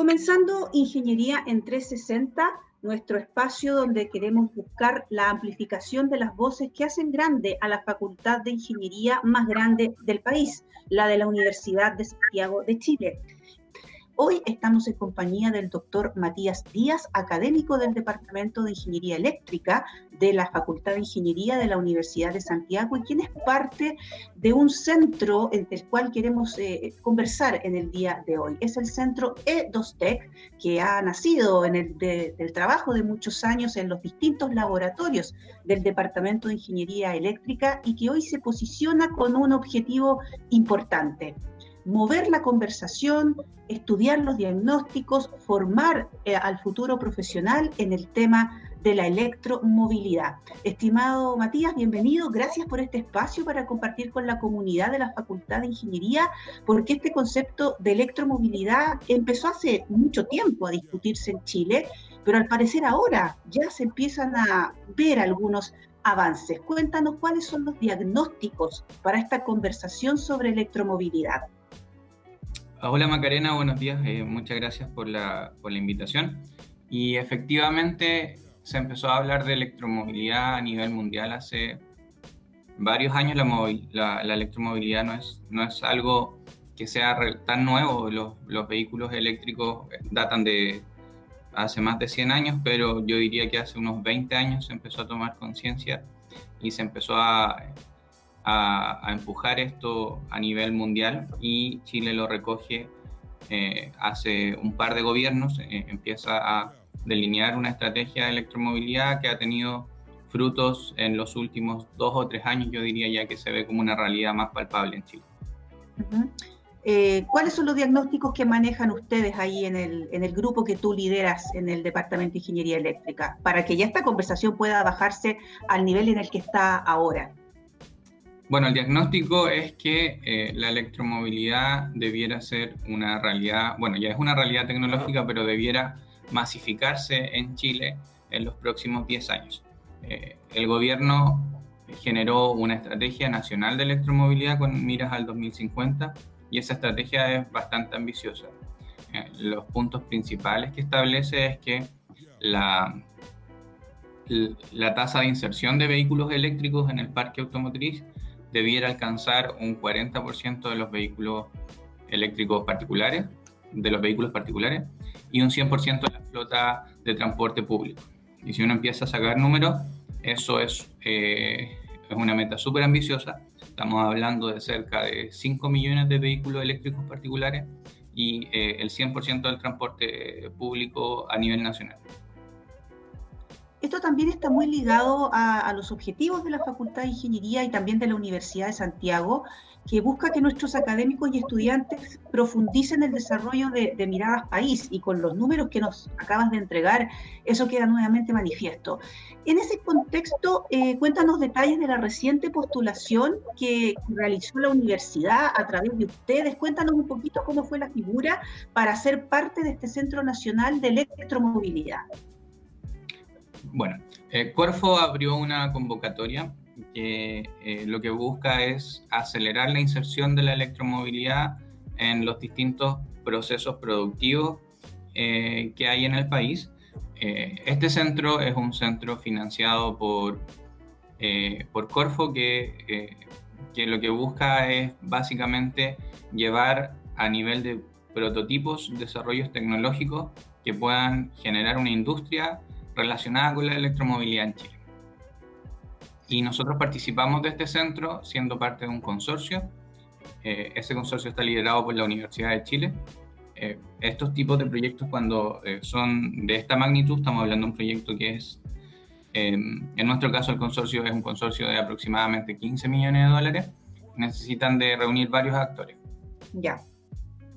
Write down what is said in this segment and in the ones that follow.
Comenzando Ingeniería en 360, nuestro espacio donde queremos buscar la amplificación de las voces que hacen grande a la Facultad de Ingeniería más grande del país, la de la Universidad de Santiago de Chile. Hoy estamos en compañía del doctor Matías Díaz, académico del Departamento de Ingeniería Eléctrica de la Facultad de Ingeniería de la Universidad de Santiago y quien es parte de un centro en el cual queremos eh, conversar en el día de hoy. Es el centro E2TEC, que ha nacido en el del trabajo de muchos años en los distintos laboratorios del Departamento de Ingeniería Eléctrica y que hoy se posiciona con un objetivo importante mover la conversación, estudiar los diagnósticos, formar eh, al futuro profesional en el tema de la electromovilidad. Estimado Matías, bienvenido. Gracias por este espacio para compartir con la comunidad de la Facultad de Ingeniería, porque este concepto de electromovilidad empezó hace mucho tiempo a discutirse en Chile, pero al parecer ahora ya se empiezan a ver algunos avances. Cuéntanos cuáles son los diagnósticos para esta conversación sobre electromovilidad. Hola Macarena, buenos días. Eh, muchas gracias por la, invitación. Y efectivamente se empezó a hablar de electromovilidad a nivel mundial hace varios años. La, la, electromovilidad no es, algo que sea tan nuevo. Los, los vehículos eléctricos datan de hace más de 100 años, pero yo diría que hace unos 20 años se empezó a tomar conciencia y se empezó a a, empujar esto a nivel mundial y Chile lo recoge eh, hace un par de gobiernos, eh, empieza a delinear una estrategia de electromovilidad que ha tenido frutos en los últimos dos o tres años, yo diría ya que se ve como una realidad más palpable en Chile. Eh, ¿Cuáles son los diagnósticos que manejan ustedes ahí en el, en el grupo que tú lideras en el Departamento de Ingeniería Eléctrica para que ya esta conversación pueda bajarse al nivel en el que está ahora? Bueno, el diagnóstico es que eh, la electromovilidad debiera ser una realidad, bueno, ya es una realidad tecnológica, pero debiera masificarse en Chile en los próximos 10 años. Eh, el gobierno generó una estrategia nacional de electromovilidad con miras al 2050 y esa estrategia es bastante ambiciosa. Eh, los puntos principales que establece es que la, la tasa de inserción de vehículos eléctricos en el parque automotriz debiera alcanzar un 40% de los vehículos eléctricos particulares, de los vehículos particulares, y un 100% de la flota de transporte público. Y si uno empieza a sacar números, eso es, eh, es una meta súper ambiciosa. Estamos hablando de cerca de 5 millones de vehículos eléctricos particulares y eh, el 100% del transporte público a nivel nacional. Esto también está muy ligado a, los objetivos de la Facultad de Ingeniería y también de la Universidad de Santiago, que busca que nuestros académicos y estudiantes profundicen el desarrollo de, miradas país y con los números que nos acabas de entregar, eso queda nuevamente manifiesto. En ese contexto, eh, cuéntanos detalles de la reciente postulación que realizó la universidad a través de ustedes. Cuéntanos un poquito cómo fue la figura para ser parte de este Centro Nacional de Electromovilidad. Bueno, eh, Corfo abrió una convocatoria que eh, lo que busca es acelerar la inserción de la electromovilidad en los distintos procesos productivos eh, que hay en el país. este centro es un centro financiado por, por Corfo que, que lo que busca es básicamente llevar a nivel de prototipos desarrollos tecnológicos que puedan generar una industria relacionada con la electromovilidad en Chile. Y nosotros participamos de este centro siendo parte de un consorcio. Eh, ese consorcio está liderado por la Universidad de Chile. Eh, estos tipos de proyectos cuando eh, son de esta magnitud, estamos hablando de un proyecto que es, en nuestro caso el consorcio es un consorcio de aproximadamente 15 millones de dólares, necesitan de reunir varios actores. Ya.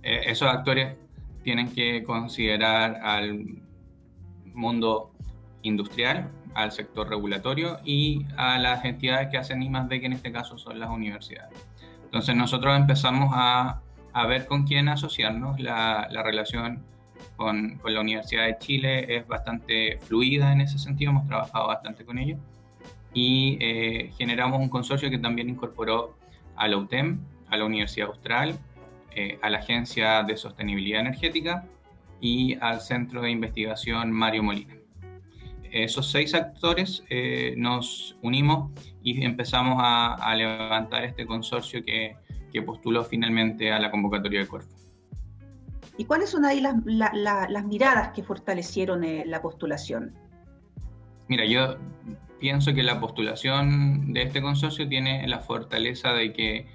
esos actores tienen que considerar al mundo industrial, al sector regulatorio y a las entidades que hacen I+D, que en este caso son las universidades. Entonces nosotros empezamos a, a ver con quién asociarnos. La, la relación con, con, la Universidad de Chile es bastante fluida en ese sentido, hemos trabajado bastante con ellos y eh, generamos un consorcio que también incorporó a la UTEM, a la Universidad Austral, eh, a la Agencia de Sostenibilidad Energética y al Centro de Investigación Mario Molina. Esos seis actores eh, nos unimos y empezamos a, levantar este consorcio que, postuló finalmente a la convocatoria de Corfo. ¿Y cuáles son ahí las, miradas que fortalecieron eh, la postulación? Mira, yo pienso que la postulación de este consorcio tiene la fortaleza de que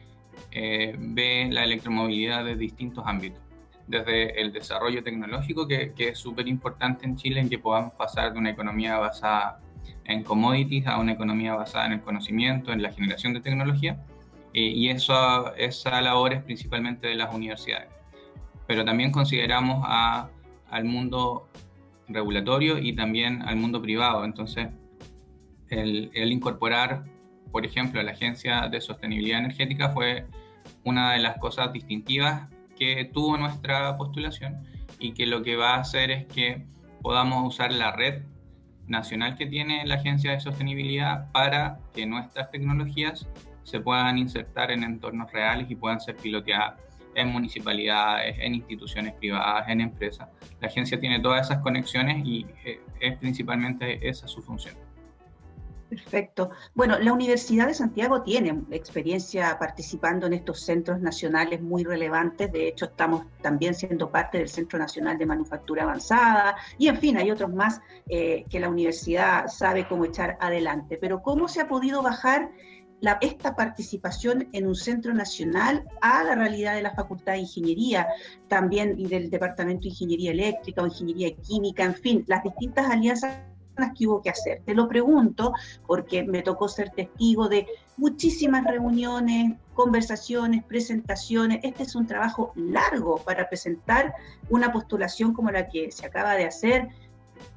eh, ve la electromovilidad de distintos ámbitos desde el desarrollo tecnológico, que, es súper importante en Chile, en que podamos pasar de una economía basada en commodities a una economía basada en el conocimiento, en la generación de tecnología, y eso, esa labor es principalmente de las universidades. Pero también consideramos a, al mundo regulatorio y también al mundo privado. Entonces, el, el incorporar, por ejemplo, a la Agencia de Sostenibilidad Energética fue una de las cosas distintivas que tuvo nuestra postulación y que lo que va a hacer es que podamos usar la red nacional que tiene la Agencia de Sostenibilidad para que nuestras tecnologías se puedan insertar en entornos reales y puedan ser piloteadas en municipalidades, en instituciones privadas, en empresas. La agencia tiene todas esas conexiones y eh, es principalmente esa su función. Perfecto. Bueno, la Universidad de Santiago tiene experiencia participando en estos centros nacionales muy relevantes. De hecho, estamos también siendo parte del Centro Nacional de Manufactura Avanzada y, en fin, hay otros más eh, que la universidad sabe cómo echar adelante. Pero ¿cómo se ha podido bajar la, esta participación en un centro nacional a la realidad de la Facultad de Ingeniería, también y del Departamento de Ingeniería Eléctrica o Ingeniería Química, en fin, las distintas alianzas que hubo que hacer. Te lo pregunto porque me tocó ser testigo de muchísimas reuniones, conversaciones, presentaciones. Este es un trabajo largo para presentar una postulación como la que se acaba de hacer.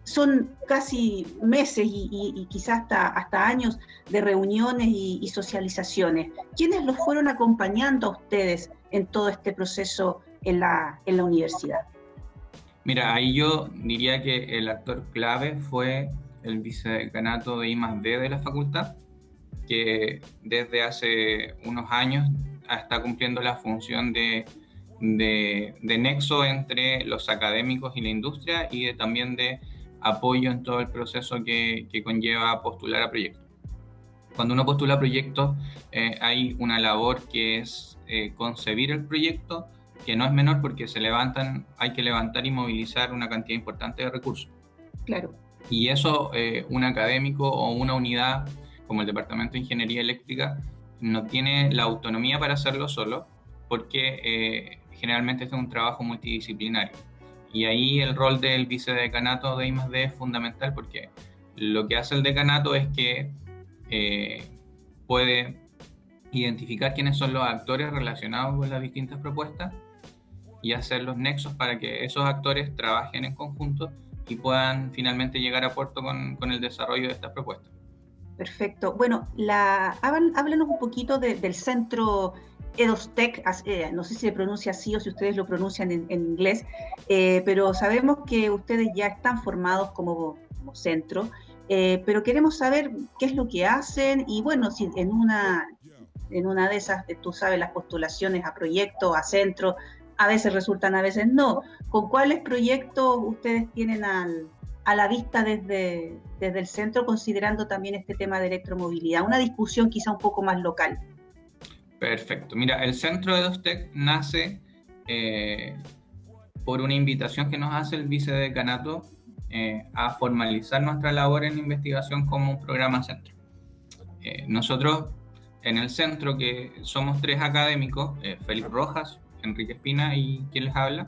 Son casi meses y, quizás hasta, hasta años de reuniones y, y socializaciones. ¿Quiénes los fueron acompañando a ustedes en todo este proceso en la, en la universidad? Mira, ahí yo diría que el actor clave fue el vicedecanato de I D de la facultad, que desde hace unos años está cumpliendo la función de, de, nexo entre los académicos y la industria y también de apoyo en todo el proceso que, que conlleva postular a proyectos. Cuando uno postula proyectos, eh, hay una labor que es eh, concebir el proyecto, que no es menor porque se levantan, hay que levantar y movilizar una cantidad importante de recursos. Claro. Y eso eh, un académico o una unidad como el Departamento de Ingeniería Eléctrica no tiene la autonomía para hacerlo solo porque eh, generalmente este es un trabajo multidisciplinario. Y ahí el rol del vicedecanato de I+D es fundamental porque lo que hace el decanato es que eh, puede identificar quiénes son los actores relacionados con las distintas propuestas y hacer los nexos para que esos actores trabajen en conjunto y puedan finalmente llegar a puerto con, con el desarrollo de estas propuestas. Perfecto. Bueno, la, háblanos un poquito del centro EDOSTEC, eh, no sé si se pronuncia así o si ustedes lo pronuncian en, inglés, eh, pero sabemos que ustedes ya están formados como, como centro, eh, pero queremos saber qué es lo que hacen y bueno, si en una, en una de esas, tú sabes, las postulaciones a proyectos, a centros, a veces resultan, a veces no. ¿Con cuáles proyectos ustedes tienen a la vista desde, el centro, considerando también este tema de electromovilidad? Una discusión quizá un poco más local. Perfecto. Mira, el centro de Dostec nace eh, por una invitación que nos hace el vicedecanato eh, a formalizar nuestra labor en investigación como un programa centro. Eh, nosotros en el centro, que somos tres académicos, Félix Rojas, Enrique Espina y quien les habla.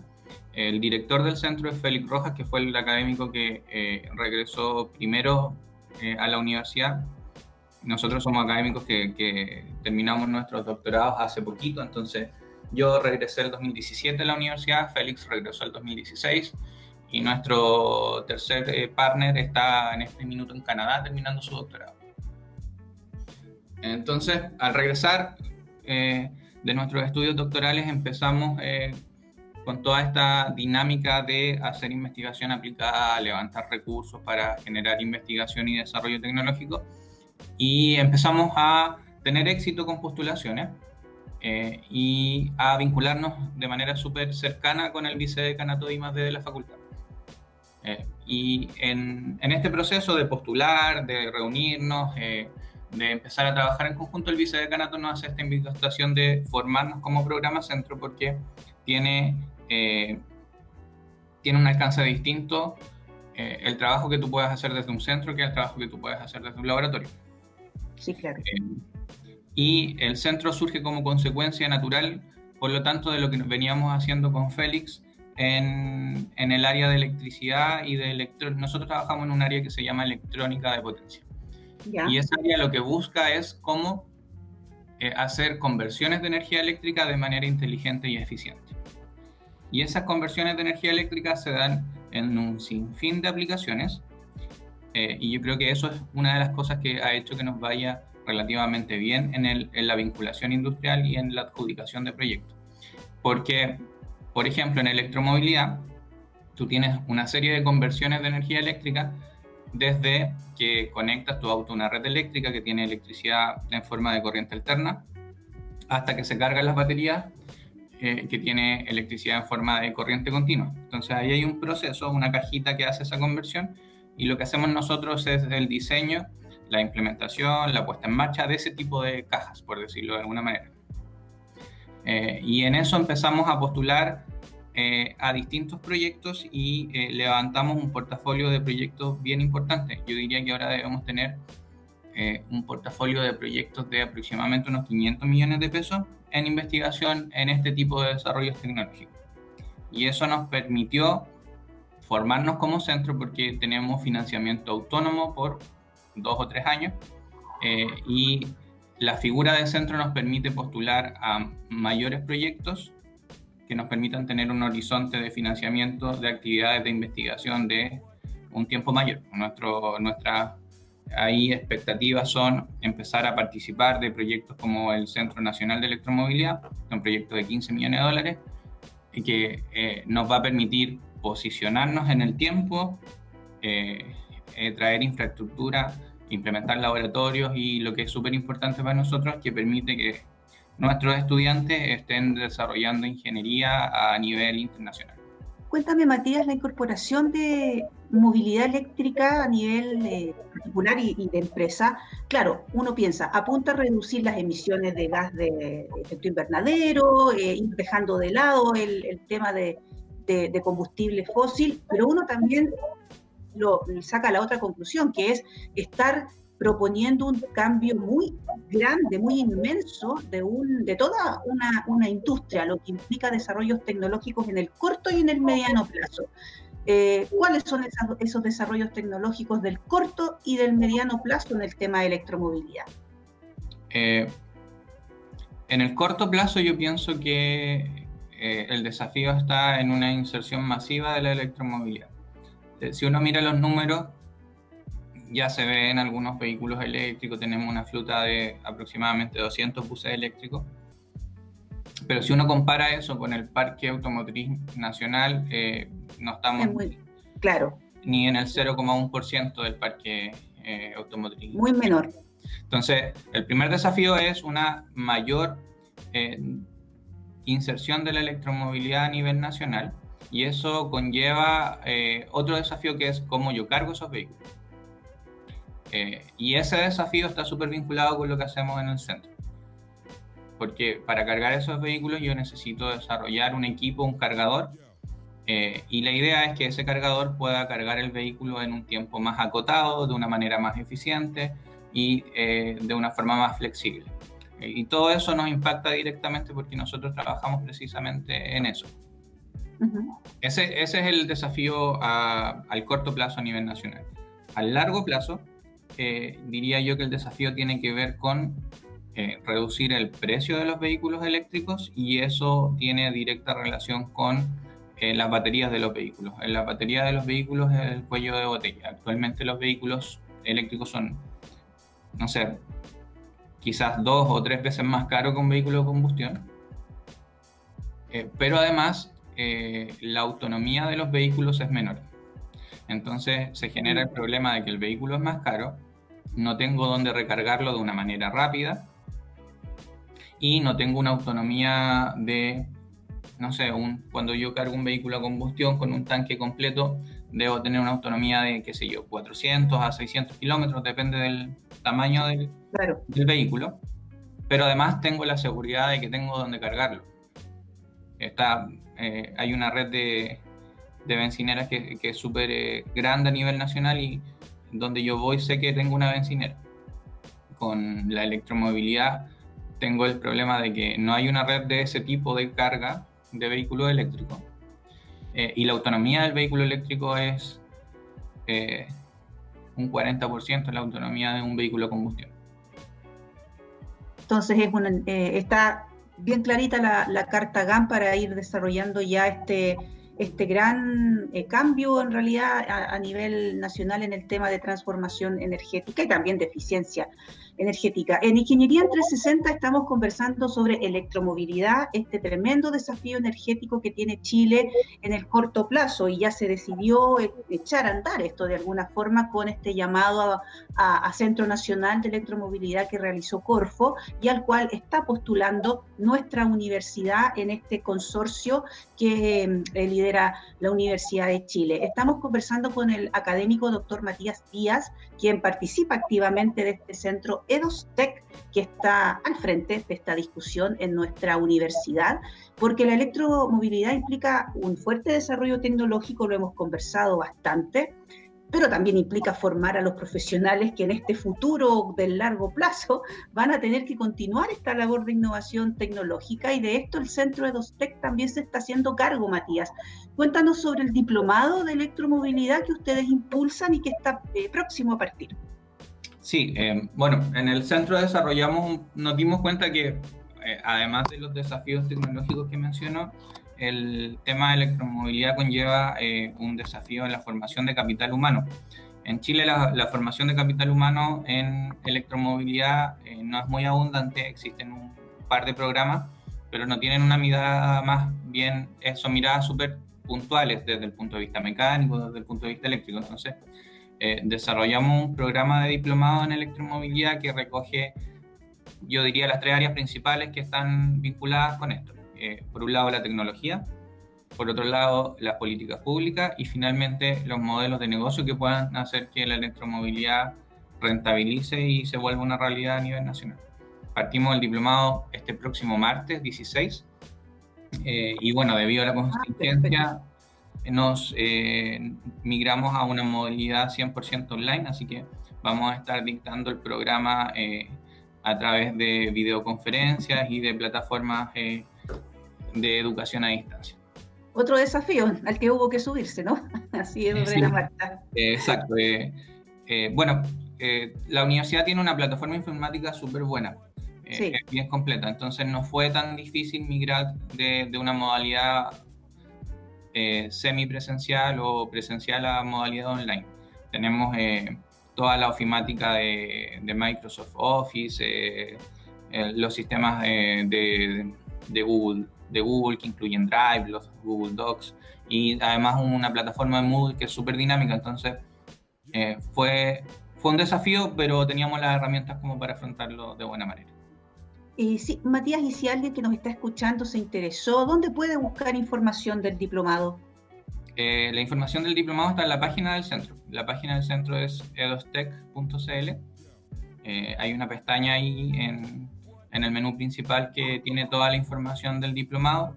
El director del centro es Félix Rojas, que fue el académico que eh, regresó primero eh, a la universidad. Nosotros somos académicos que, terminamos nuestros doctorados hace poquito, entonces yo regresé el 2017 a la universidad, Félix regresó el 2016 y nuestro tercer eh, partner está en este minuto en Canadá terminando su doctorado. Entonces, al regresar, de nuestros estudios doctorales empezamos eh, con toda esta dinámica de hacer investigación aplicada, levantar recursos para generar investigación y desarrollo tecnológico y empezamos a tener éxito con postulaciones. eh, y a vincularnos de manera súper cercana con el vicedecanato de de la facultad. Eh, y en, en, este proceso de postular, de reunirnos, de empezar a trabajar en conjunto, el vicedecanato nos hace esta invitación de formarnos como programa centro porque tiene, tiene un alcance distinto eh, el trabajo que tú puedes hacer desde un centro que el trabajo que tú puedes hacer desde un laboratorio. Sí, claro. Eh, y el centro surge como consecuencia natural, por lo tanto, de lo que veníamos haciendo con Félix en, en el área de electricidad y de electrónica. Nosotros trabajamos en un área que se llama electrónica de potencia. Y esa área lo que busca es cómo eh, hacer conversiones de energía eléctrica de manera inteligente y eficiente. Y esas conversiones de energía eléctrica se dan en un sinfín de aplicaciones. Eh, y yo creo que eso es una de las cosas que ha hecho que nos vaya relativamente bien en, en la vinculación industrial y en la adjudicación de proyectos. Porque, por ejemplo, en electromovilidad, tú tienes una serie de conversiones de energía eléctrica desde que conectas tu auto a una red eléctrica que tiene electricidad en forma de corriente alterna, hasta que se cargan las baterías eh, que tiene electricidad en forma de corriente continua. Entonces ahí hay un proceso, una cajita que hace esa conversión y lo que hacemos nosotros es el diseño, la implementación, la puesta en marcha de ese tipo de cajas, por decirlo de alguna manera. Eh, y en eso empezamos a postular eh, a distintos proyectos y levantamos un portafolio de proyectos bien importante. Yo diría que ahora debemos tener un portafolio de proyectos de aproximadamente unos 500 millones de pesos en investigación en este tipo de desarrollos tecnológicos. Y eso nos permitió formarnos como centro porque tenemos financiamiento autónomo por dos o tres años eh, y la figura de centro nos permite postular a mayores proyectos que nos permitan tener un horizonte de financiamiento de actividades de investigación de un tiempo mayor. Nuestro, nuestra ahí expectativas son empezar a participar de proyectos como el Centro Nacional de Electromovilidad, un proyecto de 15 millones de dólares, que eh, nos va a permitir posicionarnos en el tiempo, eh, eh, traer infraestructura, implementar laboratorios y lo que es súper importante para nosotros, que permite que nuestros estudiantes estén desarrollando ingeniería a nivel internacional. Cuéntame, Matías, la incorporación de movilidad eléctrica a nivel eh, particular y, de empresa. Claro, uno piensa, apunta a reducir las emisiones de gas de efecto invernadero, eh, dejando de lado el, tema de, combustible fósil, pero uno también lo saca la otra conclusión, que es estar proponiendo un cambio muy grande, muy inmenso de, un, de toda una, una industria, lo que implica desarrollos tecnológicos en el corto y en el mediano plazo. Eh, ¿Cuáles son esos desarrollos tecnológicos del corto y del mediano plazo en el tema de electromovilidad? Eh, en el corto plazo yo pienso que eh, el desafío está en una inserción masiva de la electromovilidad. Si uno mira los números, ya se ve en algunos vehículos eléctricos, tenemos una flota de aproximadamente 200 buses eléctricos. Pero si uno compara eso con el parque automotriz nacional, eh, no estamos claro. ni en el 0,1% del parque eh, automotriz. Muy menor. Entonces, el primer desafío es una mayor eh, inserción de la electromovilidad a nivel nacional y eso conlleva otro desafío que es cómo yo cargo esos vehículos. Eh, y ese desafío está súper vinculado con lo que hacemos en el centro. Porque para cargar esos vehículos yo necesito desarrollar un equipo, un cargador. Eh, y la idea es que ese cargador pueda cargar el vehículo en un tiempo más acotado, de una manera más eficiente y eh, de una forma más flexible. y todo eso nos impacta directamente porque nosotros trabajamos precisamente en eso. ese, ese, es el desafío al corto plazo a nivel nacional. Al largo plazo, eh, diría yo que el desafío tiene que ver con eh, reducir el precio de los vehículos eléctricos y eso tiene directa relación con eh, las baterías de los vehículos. En la batería de los vehículos es el cuello de botella. Actualmente los vehículos eléctricos son, no sé, quizás dos o tres veces más caro que un vehículo de combustión. pero además la autonomía de los vehículos es menor. Entonces se genera el problema de que el vehículo es más caro, no tengo dónde recargarlo de una manera rápida y no tengo una autonomía de, no sé, un, cuando yo cargo un vehículo a combustión con un tanque completo, debo tener una autonomía de, qué sé yo, 400 a 600 kilómetros, depende del tamaño del, del vehículo. Pero además tengo la seguridad de que tengo donde cargarlo. Está, eh, hay una red de, de bencineras que, que es súper eh, grande a nivel nacional y donde yo voy sé que tengo una bencinera. Con la electromovilidad tengo el problema de que no hay una red de ese tipo de carga de vehículo eléctrico. Eh, y la autonomía del vehículo eléctrico es eh, un 40% la autonomía de un vehículo a combustión. Entonces es está bien clarita la, la carta GAN para ir desarrollando ya este, este gran eh, cambio en realidad a, nivel nacional en el tema de transformación energética y también de eficiencia energética. En Ingeniería en 360 estamos conversando sobre electromovilidad, este tremendo desafío energético que tiene Chile en el corto plazo y ya se decidió e, echar a andar esto de alguna forma con este llamado a, Centro Nacional de Electromovilidad que realizó Corfo y al cual está postulando nuestra universidad en este consorcio que eh, lidera la Universidad de Chile. Estamos conversando con el académico doctor Matías Díaz, quien participa activamente de este centro EDOSTEC, que está al frente de esta discusión en nuestra universidad, porque la electromovilidad implica un fuerte desarrollo tecnológico, lo hemos conversado bastante, pero también implica formar a los profesionales que en este futuro del largo plazo van a tener que continuar esta labor de innovación tecnológica y de esto el Centro EDOSTEC también se está haciendo cargo, Matías. Cuéntanos sobre el diplomado de electromovilidad que ustedes impulsan y que está eh, próximo a partir. Sí, eh, bueno, en el centro desarrollamos, nos dimos cuenta que eh, además de los desafíos tecnológicos que mencionó, el tema de electromovilidad conlleva eh, un desafío en la formación de capital humano. En Chile la, formación de capital humano en electromovilidad no es muy abundante, existen un par de programas, pero no tienen una mirada más bien, son miradas súper puntuales desde el punto de vista mecánico, desde el punto de vista eléctrico. Entonces, eh, desarrollamos un programa de diplomado en electromovilidad que recoge, yo diría, las tres áreas principales que están vinculadas con esto. Eh, por un lado, la tecnología, por otro lado, las políticas públicas y finalmente los modelos de negocio que puedan hacer que la electromovilidad rentabilice y se vuelva una realidad a nivel nacional. Partimos el diplomado este próximo martes 16 eh, y bueno, debido a la ah, contingencia nos eh, migramos a una modalidad 100% online, así que vamos a estar dictando el programa eh, a través de videoconferencias y de plataformas eh, de educación a distancia. Otro desafío al que hubo que subirse, ¿no? Así es, sí, exacto. bueno, la universidad tiene una plataforma informática súper buena. Sí. bien completa, entonces no fue tan difícil migrar de, de una modalidad eh, semipresencial o presencial a modalidad online. Tenemos eh, toda la ofimática de, Microsoft Office, eh, los sistemas de, Google, de Google que incluyen Drive, los Google Docs y además una plataforma de Moodle que es súper dinámica. Entonces fue, fue un desafío, pero teníamos las herramientas como para afrontarlo de buena manera. Y sí, Matías, y si alguien que nos está escuchando se interesó, ¿dónde puede buscar información del diplomado? Eh, la información del diplomado está en la página del centro. La página del centro es edostech.cl. Eh, hay una pestaña ahí en, en, el menú principal que tiene toda la información del diplomado.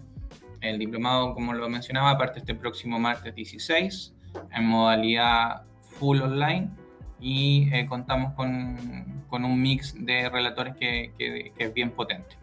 El diplomado, como lo mencionaba, parte este próximo martes 16 en modalidad full online y eh, contamos con, con, un mix de relatores que, que, es bien potente.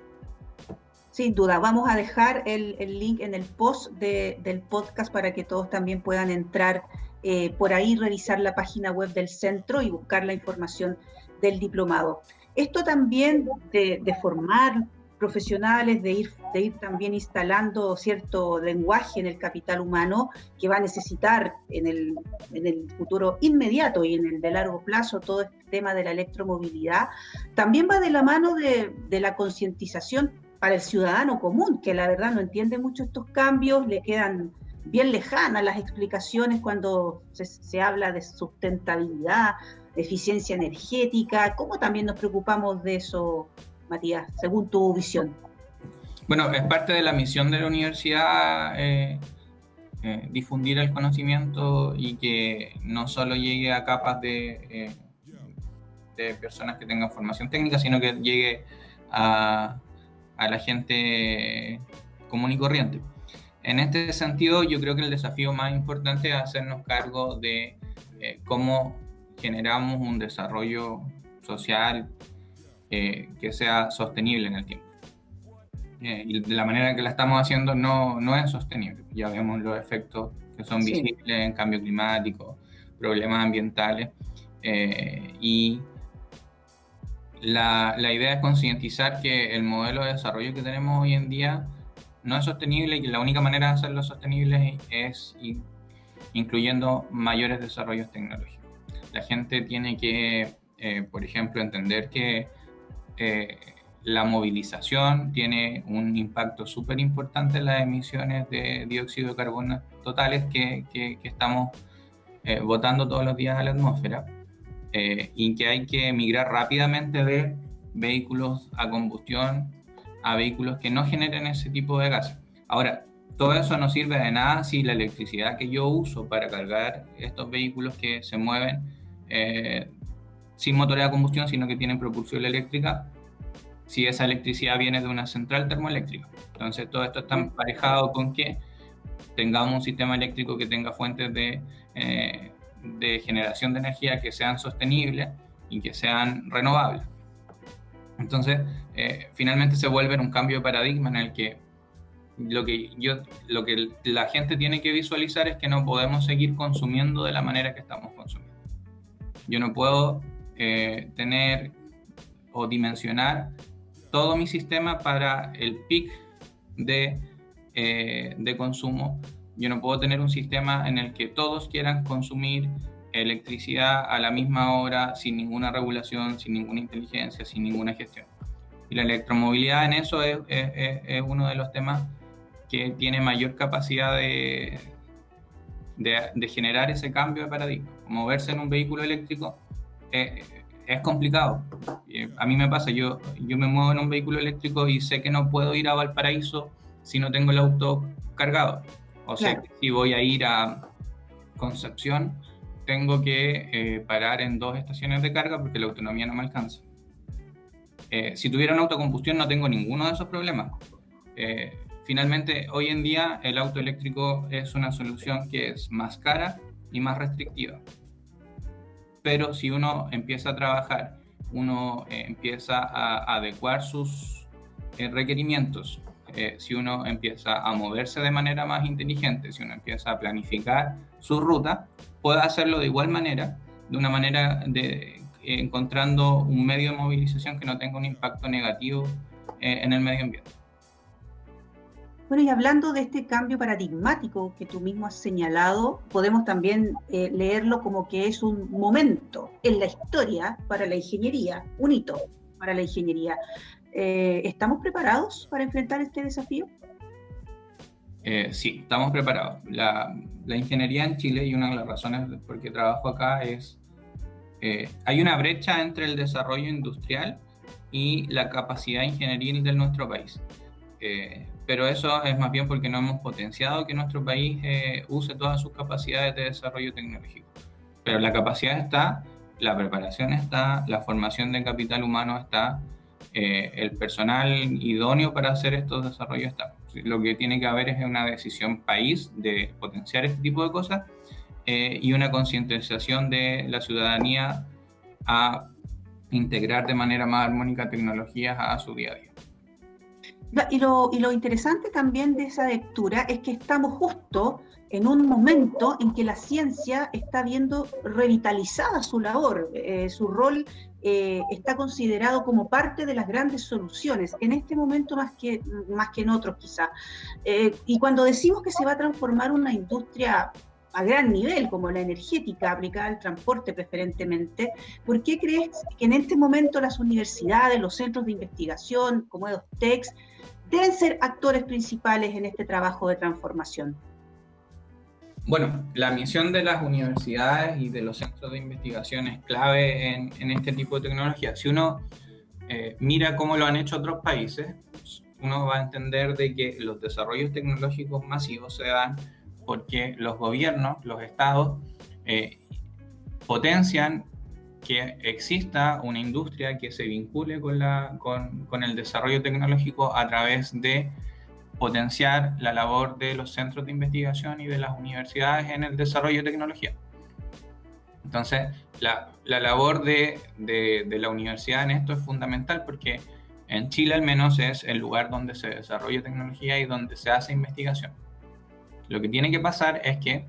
Sin duda, vamos a dejar el, el link en el post de, del podcast para que todos también puedan entrar eh, por ahí, revisar la página web del centro y buscar la información del diplomado. Esto también de, de formar profesionales, de ir, de ir también instalando cierto lenguaje en el capital humano que va a necesitar en el, en el futuro inmediato y en el de largo plazo todo este tema de la electromovilidad, también va de la mano de, de la concientización para el ciudadano común, que la verdad no entiende mucho estos cambios, le quedan bien lejanas las explicaciones cuando se, se habla de sustentabilidad, eficiencia energética, cómo también nos preocupamos de eso Matías, según tu visión? Bueno, es parte de la misión de la universidad eh, eh, difundir el conocimiento y que no solo llegue a capas de, de personas que tengan formación técnica, sino que llegue a, la gente común y corriente. En este sentido, yo creo que el desafío más importante es hacernos cargo de eh, cómo generamos un desarrollo social eh, que sea sostenible en el tiempo. Eh, y de la manera que la estamos haciendo no, no es sostenible. Ya vemos los efectos que son visibles en cambio climático, problemas ambientales. y la, la, idea es concientizar que el modelo de desarrollo que tenemos hoy en día no es sostenible y que la única manera de hacerlo sostenible es, incluyendo mayores desarrollos tecnológicos. La gente tiene que, eh, por ejemplo, entender que eh, la movilización tiene un impacto súper importante en las emisiones de dióxido de carbono totales que, que, estamos eh, botando todos los días a la atmósfera y que hay que migrar rápidamente de vehículos a combustión a vehículos que no generen ese tipo de gases. Ahora, todo eso no sirve de nada si la electricidad que yo uso para cargar estos vehículos que se mueven eh, sin motores de combustión, sino que tienen propulsión eléctrica, si esa electricidad viene de una central termoeléctrica. Entonces, todo esto está emparejado con que tengamos un sistema eléctrico que tenga fuentes de, eh, de generación de energía que sean sostenibles y que sean renovables. Entonces, eh, finalmente se vuelve un cambio de paradigma en el que lo que yo lo que la gente tiene que visualizar es que no podemos seguir consumiendo de la manera que estamos consumiendo. Yo no puedo eh, tener o dimensionar todo mi sistema para el pic de, eh, de consumo. Yo no puedo tener un sistema en el que todos quieran consumir electricidad a la misma hora, sin ninguna regulación, sin ninguna inteligencia, sin ninguna gestión. Y la electromovilidad en eso es, es, uno de los temas que tiene mayor capacidad de, de, generar ese cambio de paradigma. Moverse en un vehículo eléctrico eh, es complicado. A mí me pasa, yo, yo me muevo en un vehículo eléctrico y sé que no puedo ir a Valparaíso si no tengo el auto cargado. O sea, si voy a ir a Concepción, tengo que eh, parar en dos estaciones de carga porque la autonomía no me alcanza. Eh, si tuviera una autocombustión no tengo ninguno de esos problemas. Eh, finalmente, hoy en día el auto eléctrico es una solución que es más cara y más restrictiva. Pero si uno empieza a trabajar, uno empieza a adecuar sus requerimientos, si uno empieza a moverse de manera más inteligente, si uno empieza a planificar su ruta, pueda hacerlo de igual manera, de una manera de encontrando un medio de movilización que no tenga un impacto negativo eh, en el medio ambiente. Bueno, y hablando de este cambio paradigmático que tú mismo has señalado, podemos también eh, leerlo como que es un momento en la historia para la ingeniería, un hito para la ingeniería. Eh, ¿Estamos preparados para enfrentar este desafío? Eh, sí, estamos preparados. La, ingeniería en Chile, y una de las razones por qué trabajo acá es, eh, hay una brecha entre el desarrollo industrial y la capacidad ingenieril de nuestro país. Eh, pero eso es más bien porque no hemos potenciado que nuestro país use todas sus capacidades de desarrollo tecnológico. Pero la capacidad está, la preparación está, la formación de capital humano está, el personal idóneo para hacer estos desarrollos está lo que tiene que haber es una decisión país de potenciar este tipo de cosas eh, y una concientización de la ciudadanía a integrar de manera más armónica tecnologías a su día a día. Y lo, interesante también de esa lectura es que estamos justo en un momento en que la ciencia está viendo revitalizada su labor, eh, su rol eh, está considerado como parte de las grandes soluciones, en este momento más que, más que en otros quizá. Eh, y cuando decimos que se va a transformar una industria a gran nivel, como la energética aplicada al transporte preferentemente, ¿por qué crees que en este momento las universidades, los centros de investigación, como EDOSTEX, deben ser actores principales en este trabajo de transformación? Bueno, la misión de las universidades y de los centros de investigación es clave en, este tipo de tecnología. Si uno eh, mira cómo lo han hecho otros países, uno va a entender de que los desarrollos tecnológicos masivos se dan porque los gobiernos, los estados, eh, potencian que exista una industria que se vincule con, la, con, con, el desarrollo tecnológico a través de potenciar la labor de los centros de investigación y de las universidades en el desarrollo de tecnología. Entonces, la, la labor de, de, de, la universidad en esto es fundamental porque en Chile al menos es el lugar donde se desarrolla tecnología y donde se hace investigación. Lo que tiene que pasar es que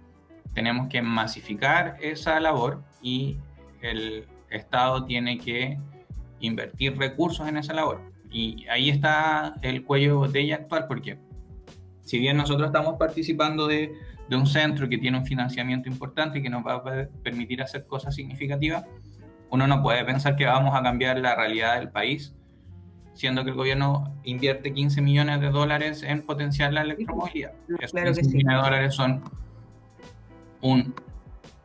tenemos que masificar esa labor y el Estado tiene que invertir recursos en esa labor. Y ahí está el cuello de botella actual, porque si bien nosotros estamos participando de, de un centro que tiene un financiamiento importante y que nos va a permitir hacer cosas significativas, uno no puede pensar que vamos a cambiar la realidad del país, siendo que el gobierno invierte 15 millones de dólares en potenciar la electromovilidad. Esos 15 millones de dólares son un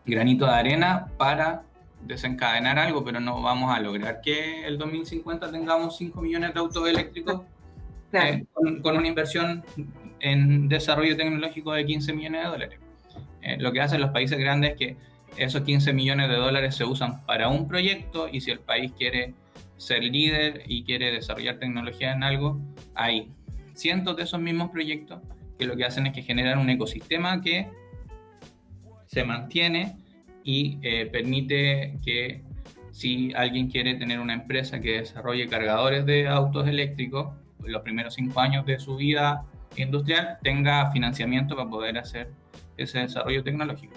granito de arena para desencadenar algo, pero no vamos a lograr que el 2050 tengamos 5 millones de autos eléctricos eh, con, con, una inversión en desarrollo tecnológico de 15 millones de dólares. Eh, lo que hacen los países grandes es que esos 15 millones de dólares se usan para un proyecto y si el país quiere ser líder y quiere desarrollar tecnología en algo, hay cientos de esos mismos proyectos que lo que hacen es que generan un ecosistema que se mantiene y eh, permite que si alguien quiere tener una empresa que desarrolle cargadores de autos eléctricos, los primeros cinco años de su vida industrial tenga financiamiento para poder hacer ese desarrollo tecnológico.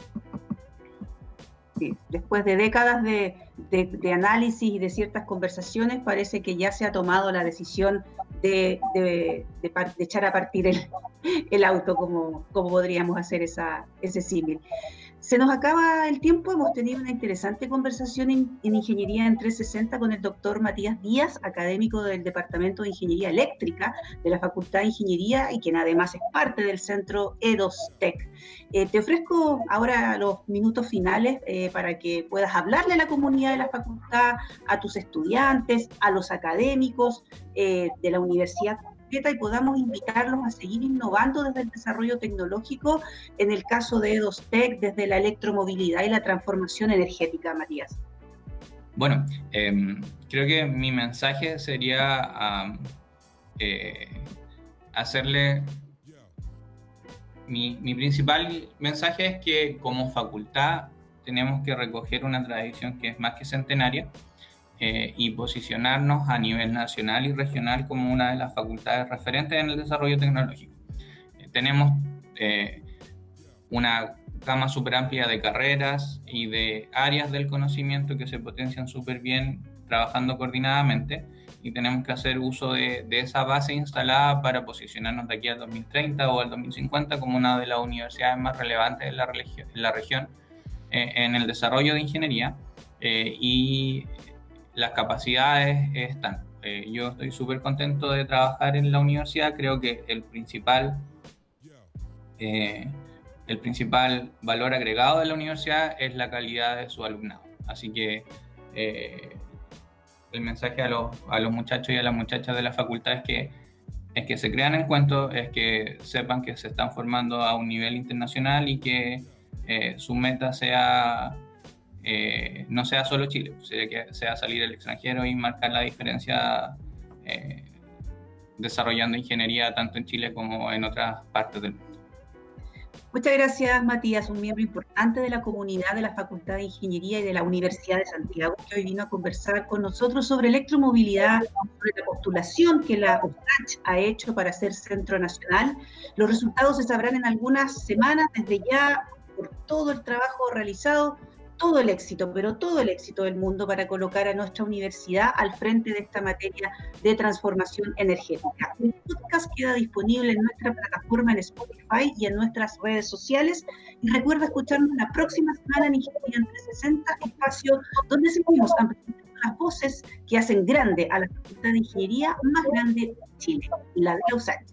Sí, después de décadas de, de, de, análisis y de ciertas conversaciones, parece que ya se ha tomado la decisión de, de echar a partir el, el auto, como, como podríamos hacer esa, ese símil. Se nos acaba el tiempo, hemos tenido una interesante conversación en, en, Ingeniería en 360 con el doctor Matías Díaz, académico del Departamento de Ingeniería Eléctrica de la Facultad de Ingeniería y quien además es parte del centro EDOS-TEC. Eh, te ofrezco ahora los minutos finales eh, para que puedas hablarle a la comunidad de la facultad, a tus estudiantes, a los académicos eh, de la universidad y podamos invitarlos a seguir innovando desde el desarrollo tecnológico, en el caso de EDOSTEC, desde la electromovilidad y la transformación energética, Matías. Bueno, eh, creo que mi mensaje sería eh, hacerle... Mi principal mensaje es que como facultad tenemos que recoger una tradición que es más que centenaria, eh, y posicionarnos a nivel nacional y regional como una de las facultades referentes en el desarrollo tecnológico. Eh, tenemos eh, una gama súper amplia de carreras y de áreas del conocimiento que se potencian súper bien trabajando coordinadamente y tenemos que hacer uso de, de, esa base instalada para posicionarnos de aquí al 2030 o al 2050 como una de las universidades más relevantes en la, en la región eh, en el desarrollo de ingeniería eh, y las capacidades están. Eh, yo estoy súper contento de trabajar en la universidad, creo que el principal, eh, el principal valor agregado de la universidad es la calidad de su alumnado. Así que eh, el mensaje a los, a los, muchachos y a las muchachas de la facultad es que, es que se crean en cuento, es que sepan que se están formando a un nivel internacional y que eh, su meta sea eh, no sea solo Chile, sea que sea salir al extranjero y marcar la diferencia eh, desarrollando ingeniería tanto en Chile como en otras partes del mundo. Muchas gracias, Matías, un miembro importante de la comunidad de la Facultad de Ingeniería y de la Universidad de Santiago, que hoy vino a conversar con nosotros sobre electromovilidad, sobre la postulación que la USACH ha hecho para ser centro nacional. Los resultados se sabrán en algunas semanas, desde ya, por todo el trabajo realizado todo el éxito, pero todo el éxito del mundo para colocar a nuestra universidad al frente de esta materia de transformación energética. El podcast queda disponible en nuestra plataforma en Spotify y en nuestras redes sociales. Y recuerda escucharnos la próxima semana en Ingeniería en 360, espacio donde seguimos ampliando las voces que hacen grande a la Facultad de Ingeniería más grande de Chile, la de USAID.